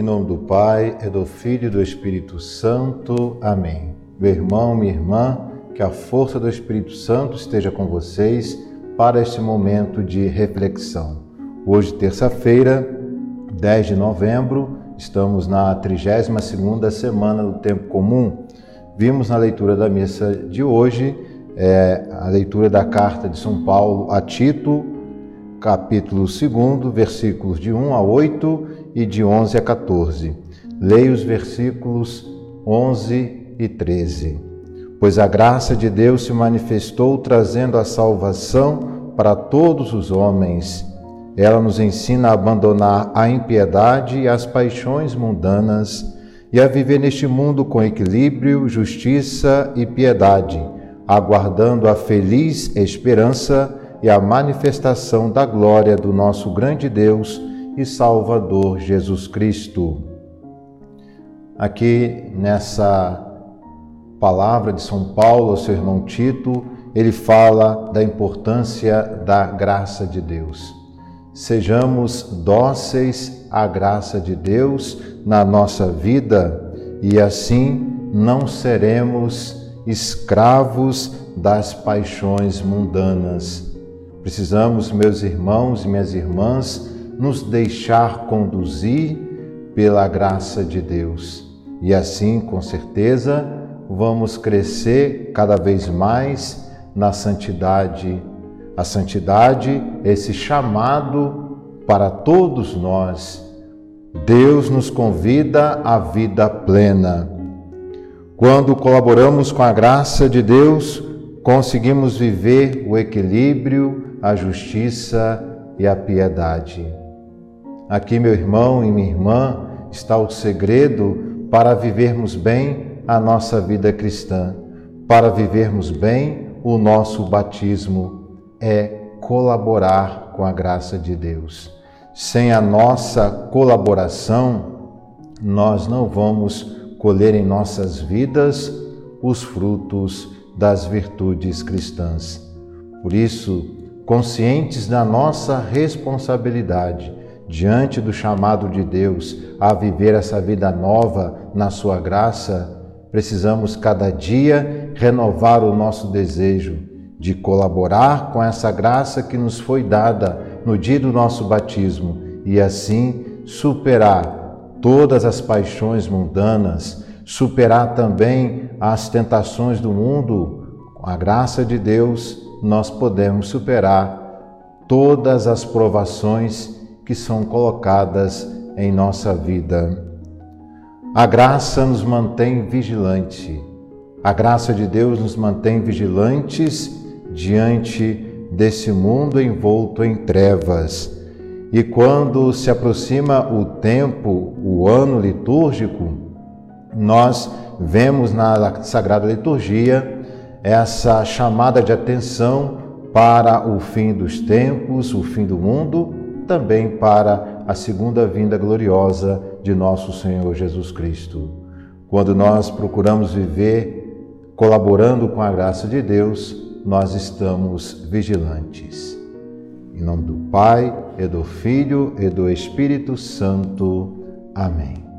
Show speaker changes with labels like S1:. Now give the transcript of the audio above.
S1: Em nome do Pai, e do Filho e do Espírito Santo. Amém. Meu irmão, minha irmã, que a força do Espírito Santo esteja com vocês para este momento de reflexão. Hoje, terça-feira, 10 de novembro, estamos na 32ª semana do tempo comum. Vimos na leitura da missa de hoje é, a leitura da carta de São Paulo a Tito, capítulo 2, versículos de 1 a 8 e de 11 a 14. Leia os versículos 11 e 13. Pois a graça de Deus se manifestou trazendo a salvação para todos os homens. Ela nos ensina a abandonar a impiedade e as paixões mundanas e a viver neste mundo com equilíbrio, justiça e piedade, aguardando a feliz esperança e a manifestação da glória do nosso grande Deus e Salvador Jesus Cristo. Aqui nessa palavra de São Paulo ao seu irmão Tito, ele fala da importância da graça de Deus. Sejamos dóceis à graça de Deus na nossa vida e assim não seremos escravos das paixões mundanas. Precisamos, meus irmãos e minhas irmãs, nos deixar conduzir pela graça de Deus. E assim, com certeza, vamos crescer cada vez mais na santidade. A santidade, esse chamado para todos nós. Deus nos convida à vida plena. Quando colaboramos com a graça de Deus, conseguimos viver o equilíbrio, a justiça e a piedade. Aqui, meu irmão e minha irmã, está o segredo para vivermos bem a nossa vida cristã, para vivermos bem o nosso batismo, é colaborar com a graça de Deus. Sem a nossa colaboração, nós não vamos colher em nossas vidas os frutos das virtudes cristãs. Por isso, conscientes da nossa responsabilidade, diante do chamado de Deus a viver essa vida nova na Sua graça, precisamos cada dia renovar o nosso desejo de colaborar com essa graça que nos foi dada no dia do nosso batismo e assim superar todas as paixões mundanas, superar também as tentações do mundo. Com a graça de Deus, nós podemos superar todas as provações que são colocadas em nossa vida. A graça nos mantém vigilante. A graça de Deus nos mantém vigilantes diante desse mundo envolto em trevas. E quando se aproxima o tempo, o ano litúrgico, nós vemos na Sagrada Liturgia essa chamada de atenção para o fim dos tempos, o fim do mundo também para a segunda vinda gloriosa de nosso Senhor Jesus Cristo. Quando nós procuramos viver colaborando com a graça de Deus, nós estamos vigilantes. Em nome do Pai, e do Filho e do Espírito Santo. Amém.